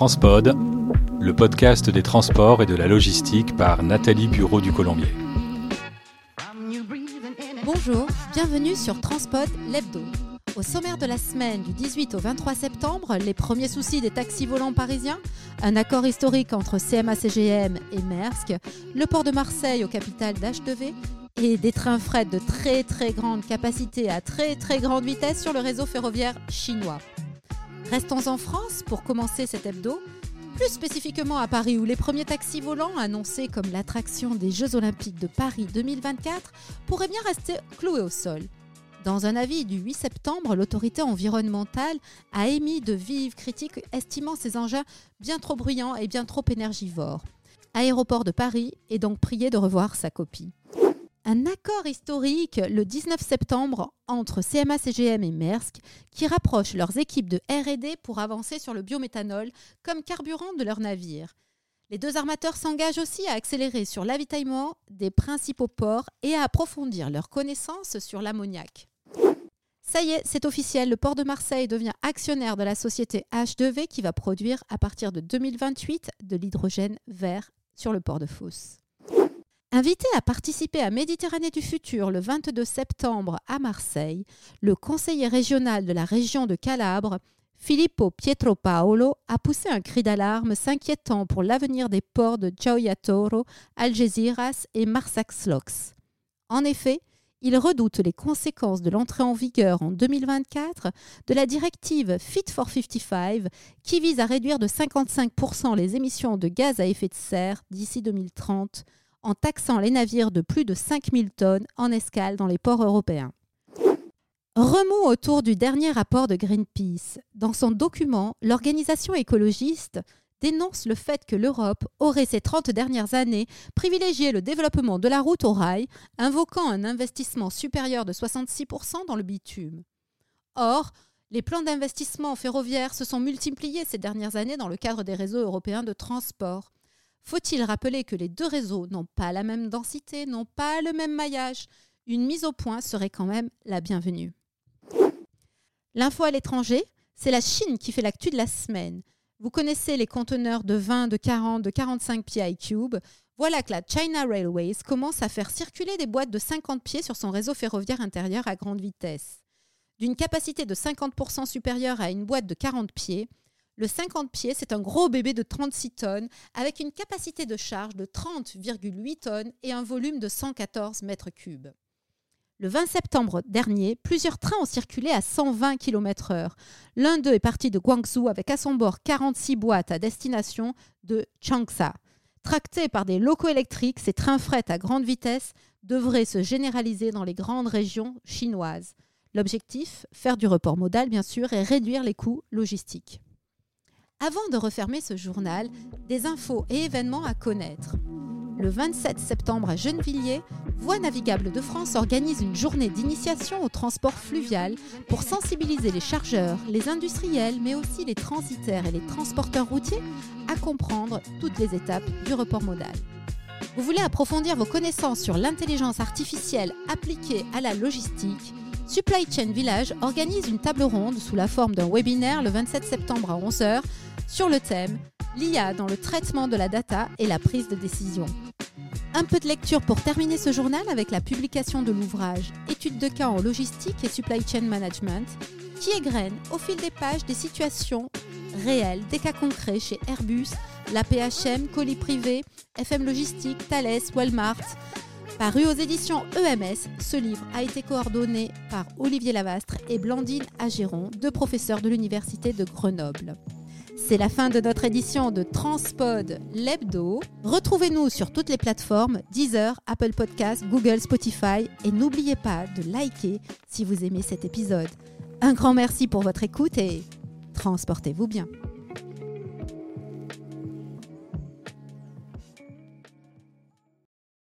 Transpod, le podcast des transports et de la logistique par Nathalie Bureau du Colombier. Bonjour, bienvenue sur Transpod l'hebdo. Au sommaire de la semaine du 18 au 23 septembre, les premiers soucis des taxis volants parisiens, un accord historique entre CMA-CGM et Maersk, le port de Marseille aux capitales d'H2V et des trains fret de très très grande capacité à très très grande vitesse sur le réseau ferroviaire chinois. Restons en France pour commencer cet hebdo, plus spécifiquement à Paris où les premiers taxis volants annoncés comme l'attraction des Jeux olympiques de Paris 2024 pourraient bien rester cloués au sol. Dans un avis du 8 septembre, l'autorité environnementale a émis de vives critiques estimant ces engins bien trop bruyants et bien trop énergivores. Aéroport de Paris est donc prié de revoir sa copie un accord historique le 19 septembre entre CMA CGM et Maersk qui rapproche leurs équipes de RD pour avancer sur le biométhanol comme carburant de leurs navires. Les deux armateurs s'engagent aussi à accélérer sur l'avitaillement des principaux ports et à approfondir leurs connaissances sur l'ammoniac. Ça y est, c'est officiel, le port de Marseille devient actionnaire de la société H2V qui va produire à partir de 2028 de l'hydrogène vert sur le port de Fos. Invité à participer à Méditerranée du futur le 22 septembre à Marseille, le conseiller régional de la région de Calabre, Filippo Pietropaolo, a poussé un cri d'alarme s'inquiétant pour l'avenir des ports de Gioia Toro, Algeciras et Marsaxlox. En effet, il redoute les conséquences de l'entrée en vigueur en 2024 de la directive Fit for 55 qui vise à réduire de 55% les émissions de gaz à effet de serre d'ici 2030 en taxant les navires de plus de 5000 tonnes en escale dans les ports européens. Remous autour du dernier rapport de Greenpeace. Dans son document, l'organisation écologiste dénonce le fait que l'Europe aurait ces 30 dernières années privilégié le développement de la route au rail, invoquant un investissement supérieur de 66% dans le bitume. Or, les plans d'investissement ferroviaires se sont multipliés ces dernières années dans le cadre des réseaux européens de transport. Faut-il rappeler que les deux réseaux n'ont pas la même densité, n'ont pas le même maillage? Une mise au point serait quand même la bienvenue. L'info à l'étranger, c'est la Chine qui fait l'actu de la semaine. Vous connaissez les conteneurs de 20, de 40, de 45 pieds iCube. Voilà que la China Railways commence à faire circuler des boîtes de 50 pieds sur son réseau ferroviaire intérieur à grande vitesse. D'une capacité de 50% supérieure à une boîte de 40 pieds, le 50 pieds, c'est un gros bébé de 36 tonnes avec une capacité de charge de 30,8 tonnes et un volume de 114 mètres cubes. Le 20 septembre dernier, plusieurs trains ont circulé à 120 km/h. L'un d'eux est parti de Guangzhou avec à son bord 46 boîtes à destination de Changsha. Tractés par des locaux électriques, ces trains fret à grande vitesse devraient se généraliser dans les grandes régions chinoises. L'objectif, faire du report modal bien sûr et réduire les coûts logistiques. Avant de refermer ce journal, des infos et événements à connaître. Le 27 septembre à Gennevilliers, Voies navigables de France organise une journée d'initiation au transport fluvial pour sensibiliser les chargeurs, les industriels, mais aussi les transitaires et les transporteurs routiers à comprendre toutes les étapes du report modal. Vous voulez approfondir vos connaissances sur l'intelligence artificielle appliquée à la logistique? Supply Chain Village organise une table ronde sous la forme d'un webinaire le 27 septembre à 11h sur le thème L'IA dans le traitement de la data et la prise de décision. Un peu de lecture pour terminer ce journal avec la publication de l'ouvrage Études de cas en logistique et supply chain management qui égrène au fil des pages des situations réelles, des cas concrets chez Airbus, la PHM, Colis Privé, FM Logistique, Thales, Walmart. Paru aux éditions EMS, ce livre a été coordonné par Olivier Lavastre et Blandine Agéron, deux professeurs de l'Université de Grenoble. C'est la fin de notre édition de Transpod l'hebdo. Retrouvez-nous sur toutes les plateformes Deezer, Apple Podcasts, Google, Spotify et n'oubliez pas de liker si vous aimez cet épisode. Un grand merci pour votre écoute et transportez-vous bien.